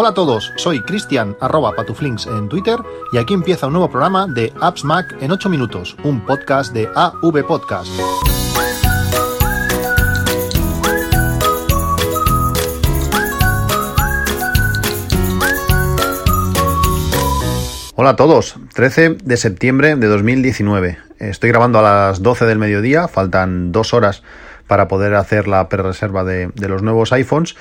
Hola a todos, soy Cristian patuflinks en Twitter y aquí empieza un nuevo programa de Apps Mac en 8 minutos, un podcast de AV Podcast. Hola a todos, 13 de septiembre de 2019. Estoy grabando a las 12 del mediodía, faltan dos horas para poder hacer la pre-reserva de, los nuevos iPhones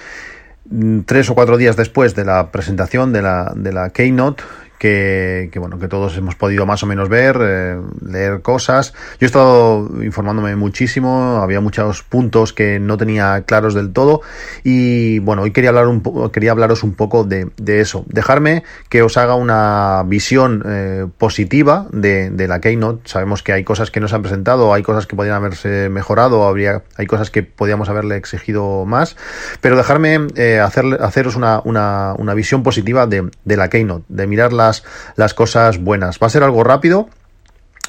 tres o cuatro días después de la presentación de la, de la Keynote que, bueno, que todos hemos podido más o menos ver, eh, leer cosas. Yo he estado informándome muchísimo, había muchos puntos que no tenía claros del todo y bueno, hoy quería hablar un quería hablaros un poco de, eso. Dejarme que os haga una visión eh, positiva de, de, la Keynote. Sabemos que hay cosas que no se han presentado, hay cosas que podrían haberse mejorado, habría, hay cosas que podíamos haberle exigido más, pero dejarme eh, haceros una, una, una visión positiva de, de la Keynote, de mirarla las, cosas buenas. Va a ser algo rápido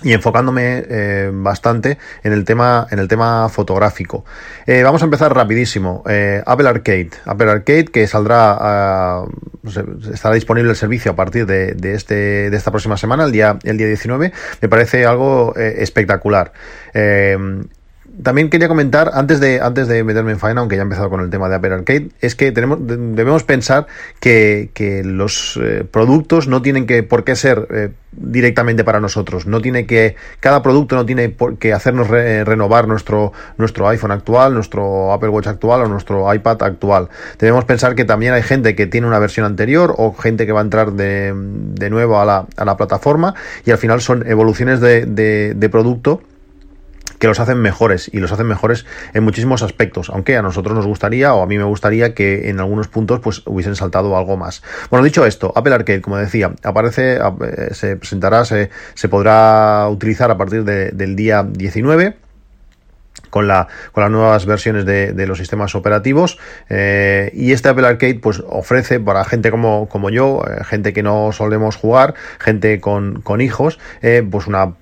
y enfocándome eh, bastante en el tema en el tema fotográfico. Eh, vamos a empezar rapidísimo. Eh, Apple Arcade. Apple Arcade que saldrá estará disponible el servicio a partir de, de, este de esta próxima semana el día el día 19 me parece algo espectacular también quería comentar, antes de, antes de meterme en faena, aunque ya he empezado con el tema de Apple Arcade, es que tenemos, debemos pensar que, que los eh, productos no tienen que por qué ser eh, directamente para nosotros. No tiene que, cada producto no tiene por qué hacernos renovar nuestro, nuestro iPhone actual, nuestro Apple Watch actual o nuestro iPad actual. Debemos pensar que también hay gente que tiene una versión anterior o gente que va a entrar de, de nuevo a la, a la plataforma y al final son evoluciones de, de, de producto que los hacen mejores y los hacen mejores en muchísimos aspectos, aunque a nosotros nos gustaría o a mí me gustaría que en algunos puntos pues hubiesen saltado algo más. Bueno, dicho esto, Apple Arcade, como decía, aparece, eh, se presentará, se, podrá utilizar a partir del día 19 con, la, con las nuevas versiones de, de los sistemas operativos eh, y este Apple Arcade pues ofrece para gente como, yo, eh, gente que no solemos jugar, gente con, con hijos, pues una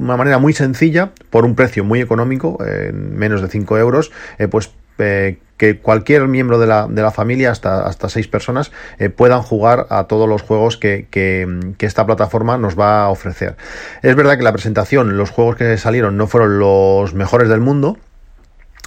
una manera muy sencilla, por un precio muy económico, menos de 5 euros, eh, pues eh, que cualquier miembro de la, de la familia, hasta, hasta seis personas, eh, puedan jugar a todos los juegos que, que, que, esta plataforma nos va a ofrecer. Es verdad que la presentación, los juegos que salieron no fueron los mejores del mundo,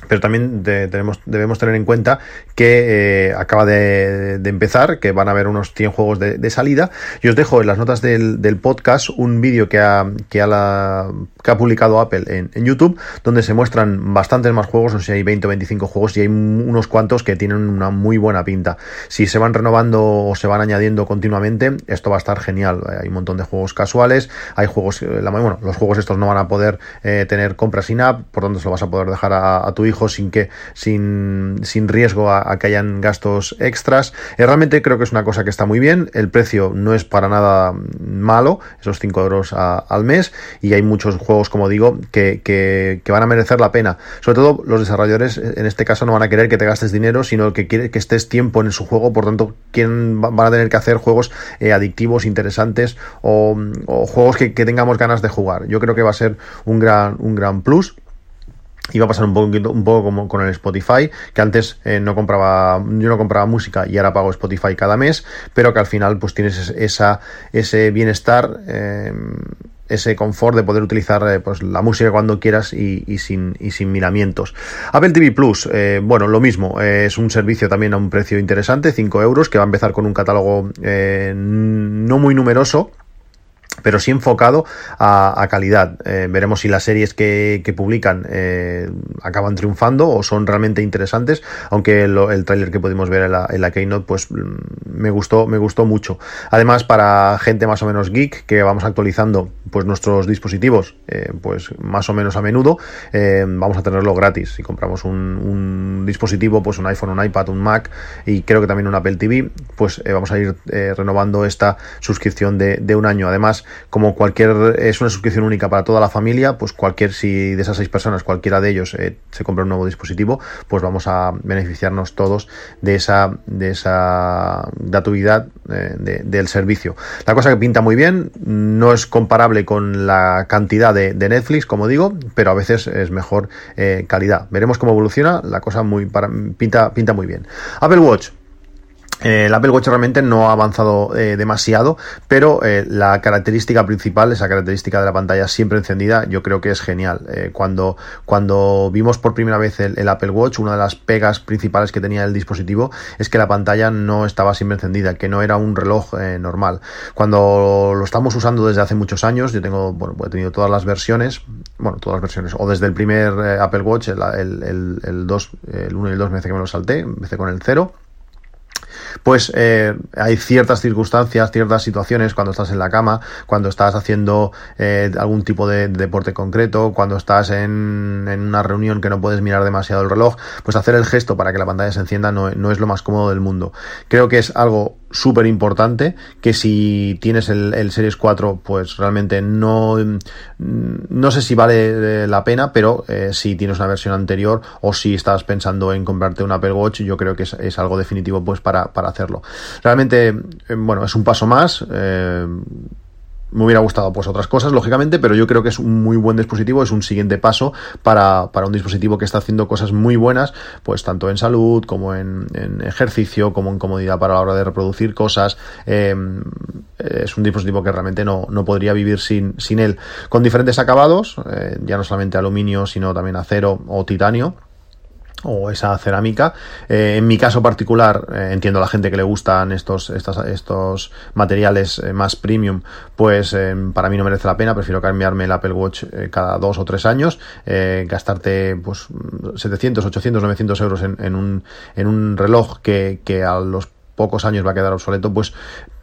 pero también tenemos, debemos tener en cuenta que eh, acaba de, empezar, que van a haber unos 100 juegos de, salida. Y os dejo en las notas del, podcast un vídeo que ha, que, ha que ha publicado Apple en, YouTube, donde se muestran bastantes más juegos, no sé si hay 20 o 25 juegos y hay unos cuantos que tienen una muy buena pinta. Si se van renovando o se van añadiendo continuamente, esto va a estar genial. Hay un montón de juegos casuales, hay juegos, la, bueno, los juegos estos no van a poder eh, tener compras sin app, por tanto se lo vas a poder dejar a, a tu hijo sin que sin, sin riesgo a, que hayan gastos extras. Eh, realmente creo que es una cosa que está muy bien. El precio no es para nada malo, esos 5 euros a, al mes. Y hay muchos juegos, como digo, que, que, van a merecer la pena. Sobre todo los desarrolladores, en este caso, no van a querer que te gastes dinero, sino que quiere que estés tiempo en su juego. Por tanto, quieren, van a tener que hacer juegos eh, adictivos, interesantes o, o juegos que, que, tengamos ganas de jugar. Yo creo que va a ser un gran, un gran plus. Va a pasar un poquito, un poco como con el Spotify, que antes eh, no compraba, yo no compraba música y ahora pago Spotify cada mes, pero que al final pues tienes esa, ese bienestar, eh, ese confort de poder utilizar eh, pues la música cuando quieras y, sin, y sin miramientos. Apple TV Plus, bueno, lo mismo, es un servicio también a un precio interesante, 5 euros, que va a empezar con un catálogo no muy numeroso, pero sí enfocado a, calidad. Eh, veremos si las series que, publican eh, acaban triunfando o son realmente interesantes, aunque lo, el tráiler que pudimos ver en la, en la, Keynote pues me gustó, me gustó mucho. Además, para gente más o menos geek, que vamos actualizando pues nuestros dispositivos eh, pues más o menos a menudo, vamos a tenerlo gratis. Si compramos un, dispositivo, pues un iPhone, un iPad, un Mac y creo que también un Apple TV, pues vamos a ir renovando esta suscripción de un año. Además, como cualquier, es una suscripción única para toda la familia, pues cualquier, si de esas seis personas, cualquiera de ellos eh, se compra un nuevo dispositivo, pues vamos a beneficiarnos todos de esa, de esa gratuidad eh, de, del servicio. La cosa que pinta muy bien, no es comparable con la cantidad de, Netflix, como digo, pero a veces es mejor eh, calidad. Veremos cómo evoluciona, la cosa muy para, pinta, pinta muy bien. Apple Watch el Apple Watch realmente no ha avanzado eh, demasiado, pero eh, la característica principal, esa característica de la pantalla siempre encendida, yo creo que es genial. cuando, cuando vimos por primera vez el, Apple Watch, una de las pegas principales que tenía el dispositivo es que la pantalla no estaba siempre encendida, que no era un reloj normal. Cuando lo estamos usando desde hace muchos años, yo tengo, bueno, he tenido todas las versiones, bueno, todas las versiones, o desde el primer Apple Watch, el, el, el, 2, el 1 y el 2 me hace que me lo salté, empecé con el 0 pues eh, hay ciertas circunstancias, ciertas situaciones cuando estás en la cama, cuando estás haciendo eh, algún tipo de, deporte concreto, cuando estás en, en, una reunión que no puedes mirar demasiado el reloj, pues hacer el gesto para que la pantalla se encienda no, no es lo más cómodo del mundo. Creo que es algo súper importante que si tienes el, Series 4 pues realmente no no sé si vale eh, la pena pero eh, si tienes una versión anterior o si estás pensando en comprarte un Apple Watch yo creo que es, algo definitivo pues para hacerlo realmente eh, bueno es un paso más eh, me hubiera gustado pues otras cosas, lógicamente, pero yo creo que es un muy buen dispositivo, es un siguiente paso para, un dispositivo que está haciendo cosas muy buenas, pues tanto en salud como en, ejercicio, como en comodidad para la hora de reproducir cosas. Em, es un dispositivo que realmente no, no podría vivir sin, sin él. Con diferentes acabados, eh, ya no solamente aluminio, sino también acero o titanio o esa cerámica. Eh, en mi caso particular, eh, entiendo a la gente que le gustan estos, estos materiales eh, más premium, pues para mí no merece la pena, prefiero cambiarme el Apple Watch cada dos o tres años, gastarte pues 700, 800, 900 euros en, un, en un reloj que, que a los pocos años va a quedar obsoleto, pues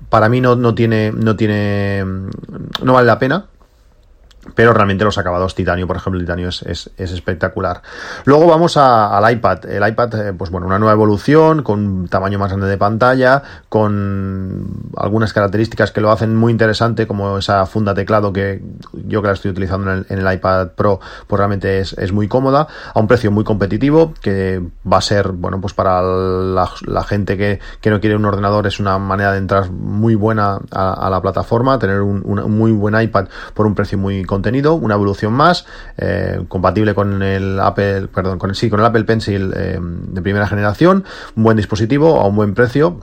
para mí no, no tiene, no tiene, no vale la pena pero realmente los acabados titanio, por ejemplo, el titanio es, es, espectacular. Luego vamos al iPad. El iPad, eh, pues bueno, una nueva evolución, con un tamaño más grande de pantalla, con algunas características que lo hacen muy interesante, como esa funda teclado que yo que la estoy utilizando en el, iPad Pro, pues realmente es, es, muy cómoda, a un precio muy competitivo, que va a ser, bueno, pues para la, gente que, que, no quiere un ordenador, es una manera de entrar muy buena a, la plataforma, tener un, un muy buen iPad por un precio muy contenido, una evolución más, eh, compatible con el Apple, perdón, con el sí, con el Apple Pencil eh, de primera generación, un buen dispositivo a un buen precio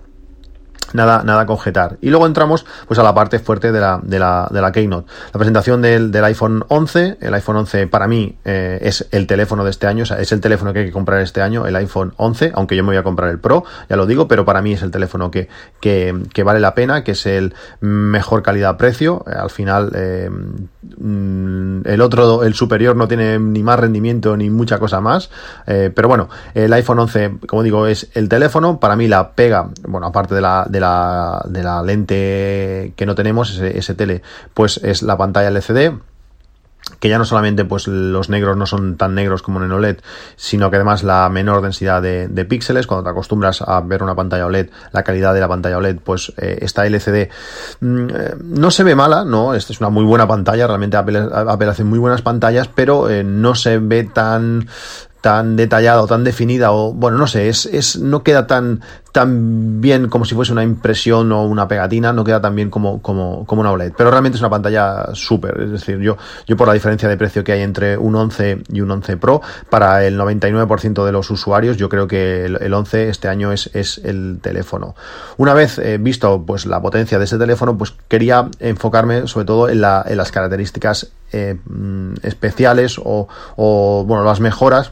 Nada, nada conjetar. Y luego entramos pues a la parte fuerte de la, de la, de la Keynote. La presentación del, del iPhone 11. El iPhone 11 para mí eh, es el teléfono de este año, o sea, es el teléfono que hay que comprar este año, el iPhone 11, aunque yo me voy a comprar el Pro, ya lo digo, pero para mí es el teléfono que, que, vale la pena, que es el mejor calidad-precio. Al final, el otro, el superior, no tiene ni más rendimiento ni mucha cosa más. pero bueno, el iPhone 11, como digo, es el teléfono. Para mí la pega, bueno, aparte de la de la, de la lente que no tenemos, ese tele, pues es la pantalla LCD que ya no solamente pues los negros no son tan negros como en OLED, sino que además la menor densidad de, píxeles, cuando te acostumbras a ver una pantalla OLED, la calidad de la pantalla OLED, pues eh, esta LCD mm, eh, no se ve mala, no, esta es una muy buena pantalla, realmente Apple, hace muy buenas pantallas, pero eh, no se ve tan tan detallada o tan definida o bueno no sé es, es no queda tan tan bien como si fuese una impresión o una pegatina no queda tan bien como como, como una OLED. Pero realmente es una pantalla súper. Es decir yo yo por la diferencia de precio que hay entre un 11 y un 11 Pro para el 99% de los usuarios yo creo que el, 11 este año es, es el teléfono. Una vez eh, visto pues la potencia de ese teléfono pues quería enfocarme sobre todo en, la, en las características eh, mm, especiales o, o bueno las mejoras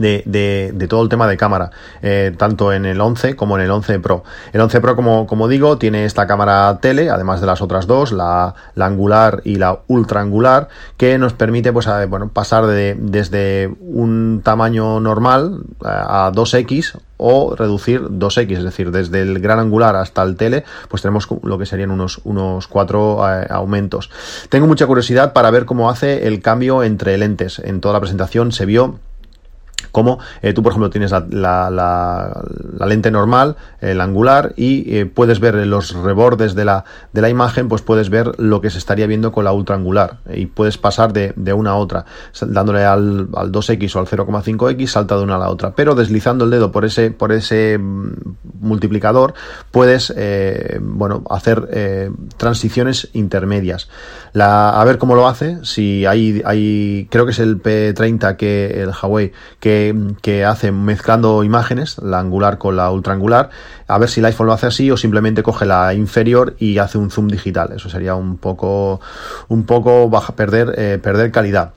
de, de, de, todo el tema de cámara, eh, tanto en el 11 como en el 11 Pro. El 11 Pro, como, como digo, tiene esta cámara tele, además de las otras dos, la, la angular y la ultra angular, que nos permite pues, bueno, pasar de, desde un tamaño normal a 2X o reducir 2X, es decir, desde el gran angular hasta el tele, pues tenemos lo que serían unos, unos cuatro eh, aumentos. Tengo mucha curiosidad para ver cómo hace el cambio entre lentes. En toda la presentación se vio como eh, tú, por ejemplo, tienes la, lente normal, el angular, y eh, puedes ver los rebordes de la, de la imagen, pues puedes ver lo que se estaría viendo con la ultra angular y puedes pasar de, de una a otra, dándole al, al 2x o al 0,5x, salta de una a la otra. Pero deslizando el dedo por ese, por ese mm, multiplicador, puedes eh, bueno, hacer transiciones intermedias. A ver cómo lo hace, si hay, hay, creo que es el P30 que el Huawei que que, hace mezclando imágenes, la angular con la ultraangular, a ver si el iPhone lo hace así o simplemente coge la inferior y hace un zoom digital. Eso sería un poco, un poco baja, perder, eh, perder calidad.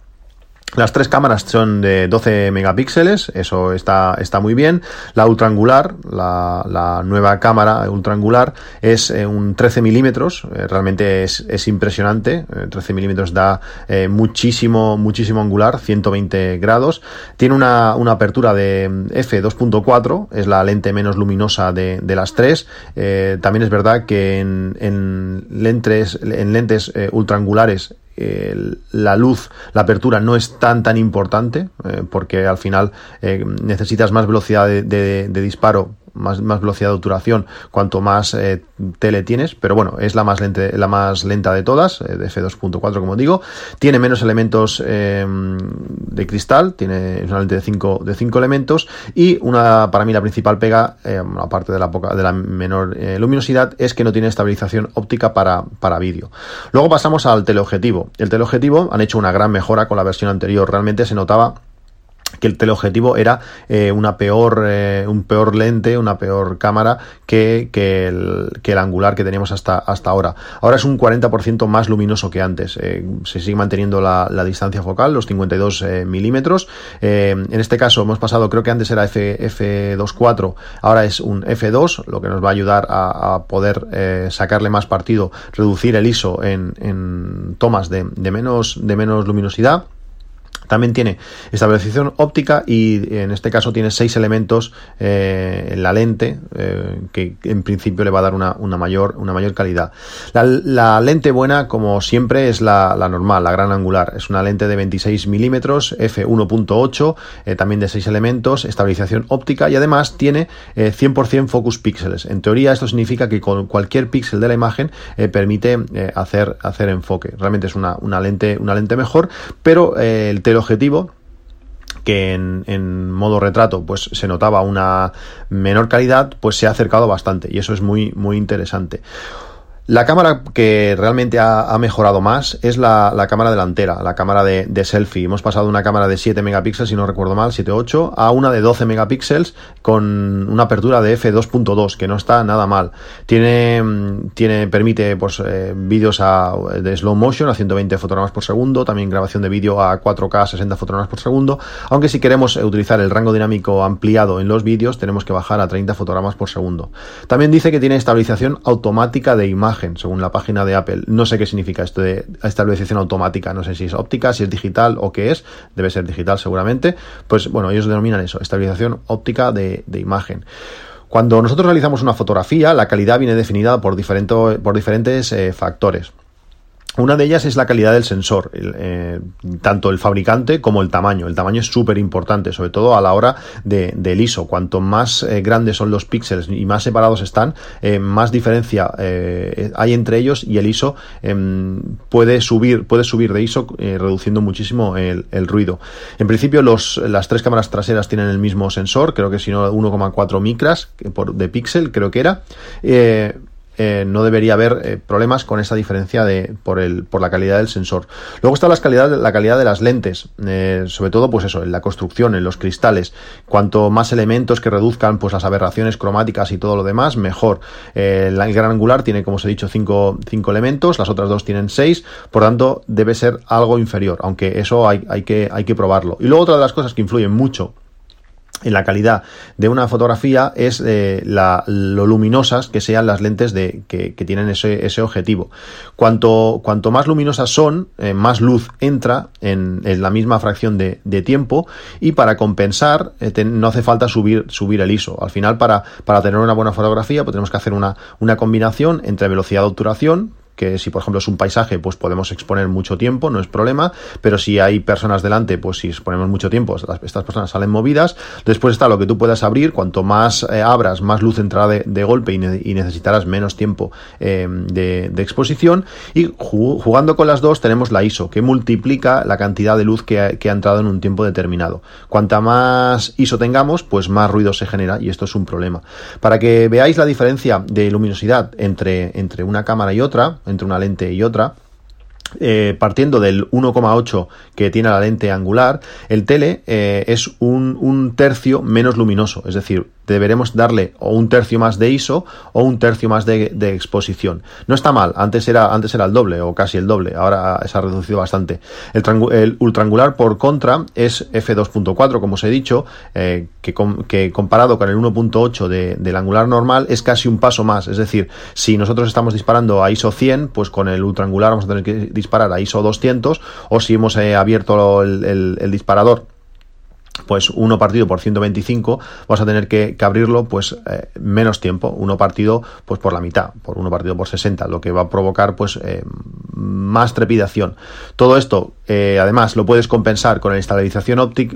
Las tres cámaras son de 12 megapíxeles, eso está, está muy bien. La ultraangular, la, la nueva cámara ultraangular, es eh, un 13 milímetros, eh, realmente es, es impresionante. 13 eh, milímetros da muchísimo, muchísimo angular, 120 grados. Tiene una, una apertura de f2.4, es la lente menos luminosa de, de las tres. también es verdad que en, en lentes, en lentes ultraangulares la luz, la apertura no es tan tan importante eh, porque al final eh, necesitas más velocidad de, disparo más, velocidad de obturación cuanto más eh, tele tienes, pero bueno, es la más, lente, la más lenta de todas, eh, de F2.4 como digo, tiene menos elementos eh, de cristal, tiene una lente de 5 de cinco elementos y una, para mí la principal pega, aparte de la, poca, de la menor luminosidad, es que no tiene estabilización óptica para, para vídeo. Luego pasamos al teleobjetivo. El teleobjetivo han hecho una gran mejora con la versión anterior, realmente se notaba que el teleobjetivo era eh, una peor eh, un peor lente una peor cámara que, que, el, que, el, angular que teníamos hasta, hasta ahora. Ahora es un 40% más luminoso que antes. Eh, se sigue manteniendo la, la, distancia focal los 52 milímetros. En este caso hemos pasado creo que antes era F, F2.4 ahora es un F2 lo que nos va a ayudar a, a poder sacarle más partido reducir el ISO en, en tomas de, de menos de menos luminosidad también tiene estabilización óptica y en este caso tiene seis elementos eh, en la lente eh, que en principio le va a dar una, una mayor, una mayor calidad. La, lente buena, como siempre, es la, la, normal, la gran angular. Es una lente de 26 milímetros, f1.8, eh, también de seis elementos, estabilización óptica y además tiene 100% focus píxeles. En teoría esto significa que con cualquier píxel de la imagen permite hacer, hacer enfoque. Realmente es una, una, lente, una lente mejor, pero el el objetivo que en, en, modo retrato pues se notaba una menor calidad pues se ha acercado bastante y eso es muy muy interesante la cámara que realmente ha, mejorado más es la, cámara delantera, la cámara de, selfie. Hemos pasado de una cámara de 7 megapíxeles, si no recuerdo mal, 7-8, a una de 12 megapíxeles con una apertura de f2.2, que no está nada mal. Tiene, tiene permite pues, eh, vídeos de slow motion a 120 fotogramas por segundo, también grabación de vídeo a 4K a 60 fotogramas por segundo, aunque si queremos utilizar el rango dinámico ampliado en los vídeos, tenemos que bajar a 30 fotogramas por segundo. También dice que tiene estabilización automática de imagen según la página de Apple. No sé qué significa esto de estabilización automática, no sé si es óptica, si es digital o qué es, debe ser digital seguramente. Pues bueno, ellos denominan eso, estabilización óptica de, imagen. Cuando nosotros realizamos una fotografía, la calidad viene definida por, por diferentes eh, factores. Una de ellas es la calidad del sensor, eh, tanto el fabricante como el tamaño. El tamaño es súper importante, sobre todo a la hora de, del ISO. Cuanto más eh, grandes son los píxeles y más separados están, eh, más diferencia hay entre ellos y el ISO em, puede subir, puede subir de ISO reduciendo muchísimo el, ruido. En principio, los, las tres cámaras traseras tienen el mismo sensor, creo que si no 1,4 micras por, de píxel, creo que era eh, no debería haber eh, problemas con esa diferencia de, por, el, por la calidad del sensor. Luego está la calidad, la calidad de las lentes, eh, sobre todo pues eso, en la construcción, en los cristales. Cuanto más elementos que reduzcan pues las aberraciones cromáticas y todo lo demás, mejor. el gran angular tiene, como os he dicho, cinco, cinco elementos, las otras dos tienen seis, por tanto debe ser algo inferior, aunque eso hay, hay, que, hay que probarlo. Y luego otra de las cosas que influyen mucho en la calidad de una fotografía es eh, lo luminosas que sean las lentes de, que, tienen ese, objetivo. Cuanto, cuanto más luminosas son, eh, más luz entra en, la misma fracción de, de, tiempo y para compensar eh, no hace falta subir, subir el ISO. Al final, para, para tener una buena fotografía, pues tenemos que hacer una, una combinación entre velocidad de obturación, que si por ejemplo es un paisaje, pues podemos exponer mucho tiempo, no es problema, pero si hay personas delante, pues si exponemos mucho tiempo, estas personas salen movidas. Después está lo que tú puedas abrir, cuanto más eh, abras, más luz entrará de, golpe y, necesitarás menos tiempo eh, de, exposición. Y jugando con las dos tenemos la ISO, que multiplica la cantidad de luz que ha, que ha entrado en un tiempo determinado. Cuanta más ISO tengamos, pues más ruido se genera y esto es un problema. Para que veáis la diferencia de luminosidad entre, entre una cámara y otra, entre una lente y otra, eh, partiendo del 1,8 que tiene la lente angular, el tele eh, es un, un, tercio menos luminoso, es decir, deberemos darle o un tercio más de ISO o un tercio más de, exposición. No está mal, antes era, antes era el doble o casi el doble, ahora se ha reducido bastante. El, el ultraangular por contra es f2.4, como os he dicho, eh, que, com que, comparado con el 1.8 de, del angular normal es casi un paso más, es decir, si nosotros estamos disparando a ISO 100, pues con el ultraangular vamos a tener que disparar a ISO 200 o si hemos eh, abierto el disparador pues uno partido por 125 vas a tener que, que abrirlo pues eh, menos tiempo. Uno partido pues por la mitad por uno partido por 60 lo que va a provocar pues eh, más trepidación. Todo esto eh, además lo puedes compensar con la estabilización óptica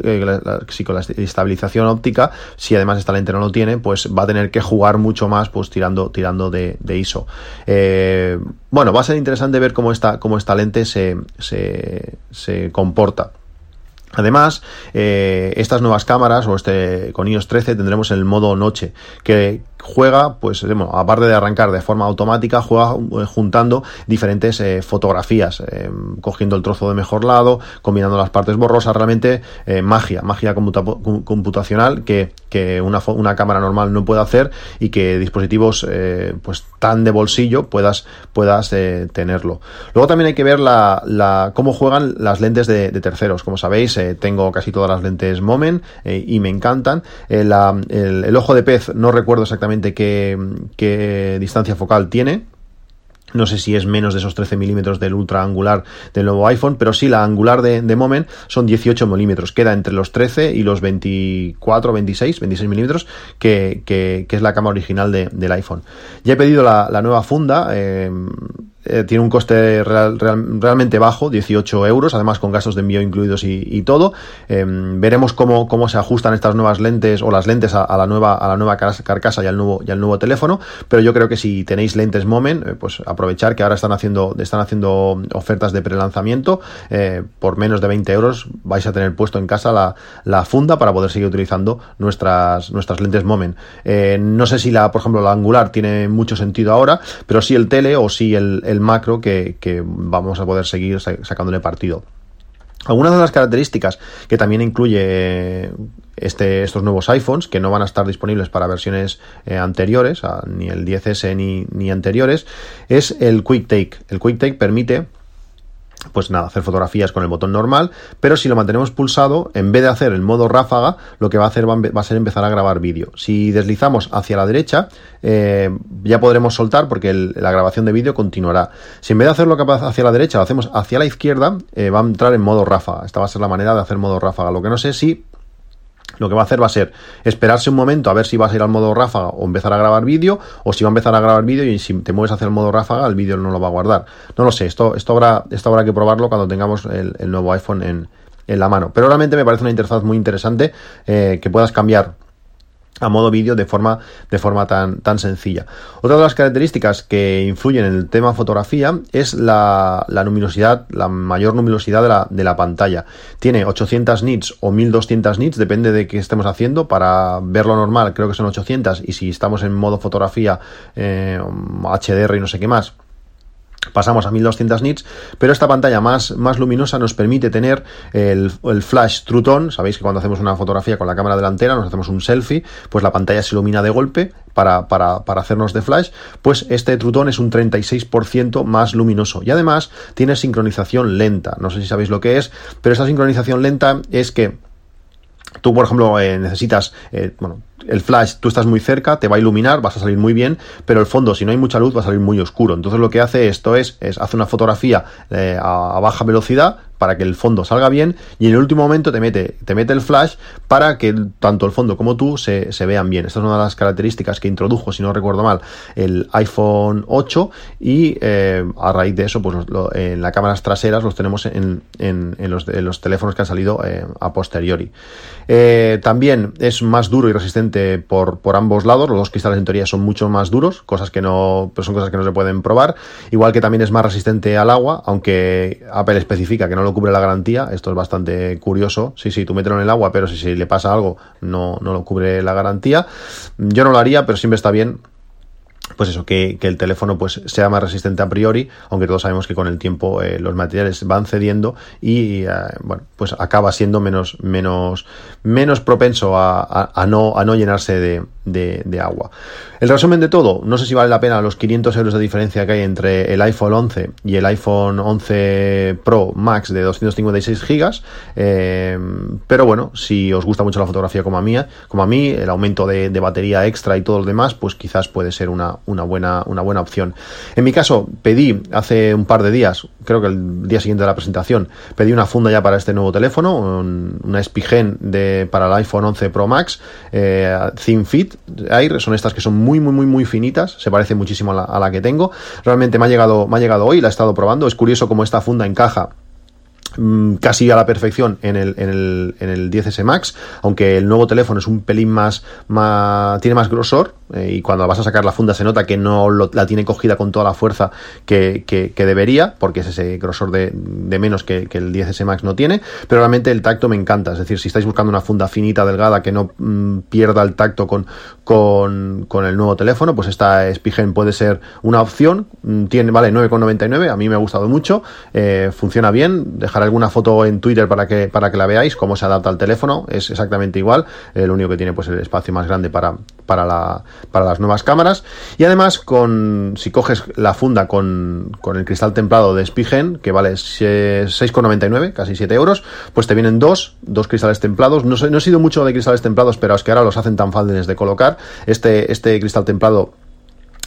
sí, con la estabilización óptica. Si además esta lente no lo tiene pues va a tener que jugar mucho más pues tirando tirando de, ISO. Bueno va a ser interesante ver cómo esta cómo esta lente se, se comporta Además, eh, estas nuevas cámaras o este con iOS 13 tendremos el modo noche que juega, pues bueno, aparte de arrancar de forma automática, juega eh, juntando diferentes eh, fotografías, eh, cogiendo el trozo de mejor lado, combinando las partes borrosas, realmente eh, magia, magia computa computacional que, que una, una, cámara normal no puede hacer y que dispositivos eh, pues tan de bolsillo puedas, puedas tenerlo. Luego también hay que ver la, la cómo juegan las lentes de, terceros. Como sabéis, tengo casi todas las lentes Moment y me encantan. El, el ojo de pez, no recuerdo exactamente qué, qué distancia focal tiene, no sé si es menos de esos 13 milímetros del ultra angular del nuevo iPhone, pero sí la angular de, de Moment son 18 milímetros. Queda entre los 13 y los 24, 26, 26 milímetros, que, que, es la cámara original de, del iPhone. Ya he pedido la, la nueva funda. Eh, eh, tiene un coste real, real, realmente bajo, 18 euros, además con gastos de envío incluidos y, todo. Eh, veremos cómo, cómo se ajustan estas nuevas lentes o las lentes a, la nueva a la nueva carcasa y al nuevo y al nuevo teléfono, pero yo creo que si tenéis lentes Moment, eh, pues aprovechar que ahora están haciendo están haciendo ofertas de prelanzamiento por menos de 20 euros vais a tener puesto en casa la, la funda para poder seguir utilizando nuestras nuestras lentes Moment. No sé si la por ejemplo la angular tiene mucho sentido ahora, pero sí el tele o sí el macro que, vamos a poder seguir sacándole partido. Algunas de las características que también incluye este, estos nuevos iPhones, que no van a estar disponibles para versiones eh, anteriores, ni el 10S ni, ni anteriores, es el Quick Take. El Quick Take permite pues nada, hacer fotografías con el botón normal, pero si lo mantenemos pulsado, en vez de hacer el modo ráfaga, lo que va a hacer va a ser empezar a grabar vídeo. Si deslizamos hacia la derecha, eh, ya podremos soltar porque la grabación de vídeo continuará. Si en vez de hacerlo hacia la derecha, lo hacemos hacia la izquierda, eh, va a entrar en modo ráfaga. Esta va a ser la manera de hacer modo ráfaga. Lo que no sé si lo que va a hacer va a ser esperarse un momento a ver si vas a ir al modo ráfaga o empezar a grabar vídeo, o si va a empezar a grabar vídeo y si te mueves hacia el modo ráfaga, el vídeo no lo va a guardar. No lo sé, esto, esto, habrá, esto habrá que probarlo cuando tengamos el, nuevo iPhone en, en, la mano. Pero realmente me parece una interfaz muy interesante eh, que puedas cambiar a modo vídeo de forma, de forma tan, tan sencilla. Otra de las características que influyen en el tema fotografía es la, la luminosidad, la mayor luminosidad de la, de la, pantalla. Tiene 800 nits o 1200 nits, depende de qué estemos haciendo. Para verlo normal creo que son 800 y si estamos en modo fotografía eh, HDR y no sé qué más, pasamos a 1200 nits, pero esta pantalla más, más luminosa nos permite tener el, flash True Tone, sabéis que cuando hacemos una fotografía con la cámara delantera, nos hacemos un selfie, pues la pantalla se ilumina de golpe para, para, para hacernos de flash, pues este True Tone es un 36% más luminoso y además tiene sincronización lenta, no sé si sabéis lo que es, pero esta sincronización lenta es que Tú, por ejemplo, eh, necesitas, eh, bueno, el flash, tú estás muy cerca, te va a iluminar, vas a salir muy bien, pero el fondo, si no hay mucha luz, va a salir muy oscuro. Entonces lo que hace esto es, es hace una fotografía eh, a, a, baja velocidad para que el fondo salga bien y en el último momento te mete, te mete el flash para que tanto el fondo como tú se, vean bien. Esta es una de las características que introdujo, si no recuerdo mal, el iPhone 8 y eh, a raíz de eso, pues en las cámaras traseras los tenemos en, en, los, teléfonos que han salido eh, a posteriori. Eh, también es más duro y resistente por, por ambos lados. Los dos cristales en teoría son mucho más duros, cosas que no, pero son cosas que no se pueden probar. Igual que también es más resistente al agua, aunque Apple especifica que no lo cubre la garantía. Esto es bastante curioso. Sí, sí, tú mételo en el agua, pero si, si le pasa algo, no, no lo cubre la garantía. Yo no lo haría, pero siempre está bien pues eso, que, el teléfono pues sea más resistente a priori, aunque todos sabemos que con el tiempo eh, los materiales van cediendo y eh, bueno, pues acaba siendo menos, menos, menos propenso a, no, a no llenarse de, de, agua. El resumen de todo, no sé si vale la pena los 500 euros de diferencia que hay entre el iPhone 11 y el iPhone 11 Pro Max de 256 gigas, eh, pero bueno, si os gusta mucho la fotografía como a mí, como a mí, el aumento de, batería extra y todo lo demás, pues quizás puede ser una, buena, una buena opción. En mi caso, pedí hace un par de días, creo que el día siguiente de la presentación, pedí una funda ya para este nuevo teléfono, una Spigen de, para el iPhone 11 Pro Max, eh, Thin Fit, Air, son estas que son muy, muy, muy, muy finitas, se parece muchísimo a la, que tengo. Realmente me ha llegado, me ha llegado hoy, la he estado probando. Es curioso cómo esta funda encaja casi a la perfección en el, en el, en el 10S Max, aunque el nuevo teléfono es un pelín más, tiene más grosor, eh, y cuando vas a sacar la funda se nota que no la tiene cogida con toda la fuerza que, debería, porque es ese grosor de, menos que, el 10S Max no tiene, pero realmente el tacto me encanta, es decir, si estáis buscando una funda finita, delgada, que no mm, pierda el tacto con, con, el nuevo teléfono, pues esta Spigen puede ser una opción, mm, tiene, vale, 9,99, a mí me ha gustado mucho, eh, funciona bien, alguna foto en Twitter para que, para que la veáis, cómo se adapta al teléfono, es exactamente igual, lo único que tiene pues el espacio más grande para, para la para las nuevas cámaras. Y además, con si coges la funda con, con el cristal templado de Spigen, que vale 6,99, casi 7 euros, pues te vienen dos, dos cristales templados. No, no he sido mucho de cristales templados, pero es que ahora los hacen tan fáciles de colocar. Este, este cristal templado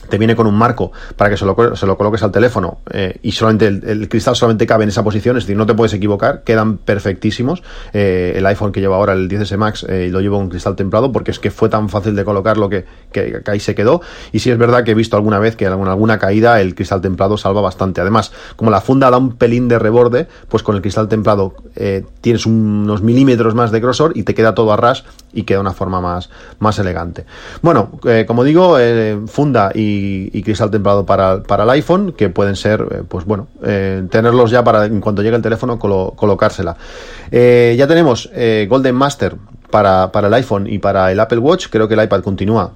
te viene con un marco para que se lo, coloques al teléfono eh, y solamente el, cristal solamente cabe en esa posición, es decir, no te puedes equivocar, quedan perfectísimos. Eh, el iPhone que lleva ahora, el 10S Max, eh, lo llevo con cristal templado porque es que fue tan fácil de colocarlo que, que, ahí se quedó. Y sí es verdad que he visto alguna vez que en alguna, alguna caída el cristal templado salva bastante. Además, como la funda da un pelín de reborde, pues con el cristal templado tienes unos milímetros más de grosor y te queda todo a ras y queda una forma más, más elegante. Bueno, como digo, funda y y, cristal templado para, para, el iPhone, que pueden ser, eh, pues bueno, eh, tenerlos ya para en cuanto llegue el teléfono colocársela. Eh, ya tenemos Golden Master para, para el iPhone y para el Apple Watch, creo que el iPad continúa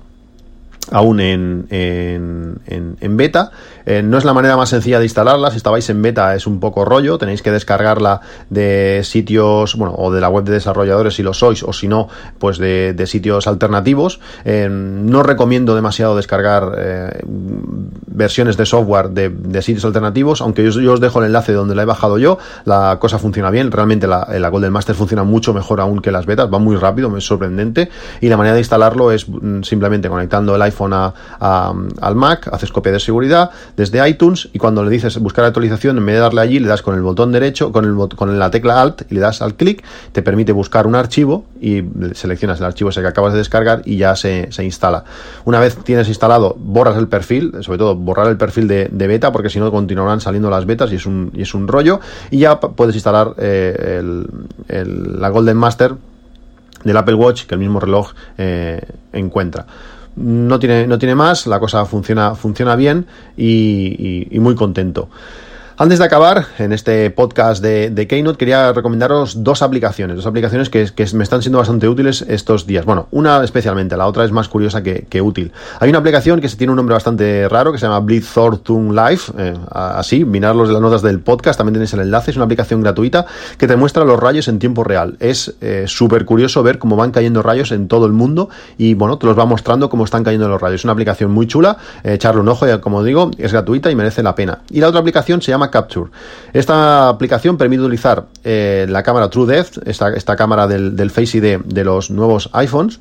aún en, en, en, beta. Eh, no es la manera más sencilla de instalarla. Si estabais en beta es un poco rollo. Tenéis que descargarla de sitios, bueno, o de la web de desarrolladores si lo sois, o si no, pues de, sitios alternativos. Eh, no recomiendo demasiado descargar eh, versiones de software de, sitios alternativos, aunque yo, os dejo el enlace donde la he bajado yo. La cosa funciona bien. Realmente la, la Golden Master funciona mucho mejor aún que las betas. Va muy rápido, es sorprendente. Y la manera de instalarlo es mm, simplemente conectando el iPhone al Mac, haces copia de seguridad desde iTunes y cuando le dices buscar actualización, en vez de darle allí, le das con el botón derecho, con, el, con la tecla Alt y le das al clic, te permite buscar un archivo y seleccionas el archivo ese que acabas de descargar y ya se, instala. Una vez tienes instalado, borras el perfil, sobre todo borrar el perfil de, beta porque si no continuarán saliendo las betas y es un, y es un rollo y ya puedes instalar eh, la Golden Master del Apple Watch que el mismo reloj eh, encuentra no tiene, no tiene más, la cosa funciona, funciona bien y, y muy contento. Antes de acabar, en este podcast de, Keynote, quería recomendaros dos aplicaciones, dos aplicaciones que, me están siendo bastante útiles estos días. Bueno, una especialmente, la otra es más curiosa que, útil. Hay una aplicación que se tiene un nombre bastante raro, que se llama Bleed Thornton Life, eh, así, mirarlos de las notas del podcast, también tenéis el enlace, es una aplicación gratuita que te muestra los rayos en tiempo real. Es eh, súper curioso ver cómo van cayendo rayos en todo el mundo y, bueno, te los va mostrando cómo están cayendo los rayos. Es una aplicación muy chula, eh, echarle un ojo, ya como digo, es gratuita y merece la pena. Y la otra aplicación se llama Capture. Esta aplicación permite utilizar eh, la cámara TrueDepth, esta, esta cámara del, del Face ID de los nuevos iPhones,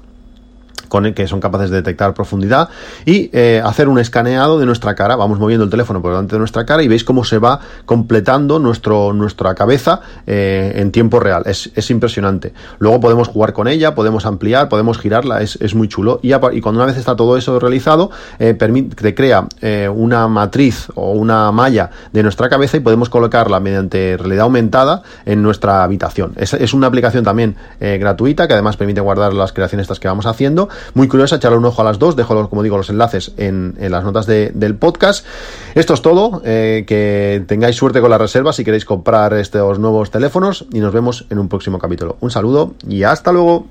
que son capaces de detectar profundidad y eh, hacer un escaneado de nuestra cara. Vamos moviendo el teléfono por delante de nuestra cara y veis cómo se va completando nuestro, nuestra cabeza eh, en tiempo real. Es, impresionante. Luego podemos jugar con ella, podemos ampliar, podemos girarla, es, muy chulo. Y, y, cuando una vez está todo eso realizado, eh, te crea una matriz o una malla de nuestra cabeza y podemos colocarla mediante realidad aumentada en nuestra habitación. Es, es una aplicación también gratuita que además permite guardar las creaciones estas que vamos haciendo muy curiosa, echarle un ojo a las dos, dejo, como digo, los enlaces en, las notas del podcast. Esto es todo, eh, que tengáis suerte con la reserva si queréis comprar estos nuevos teléfonos y nos vemos en un próximo capítulo. Un saludo y hasta luego.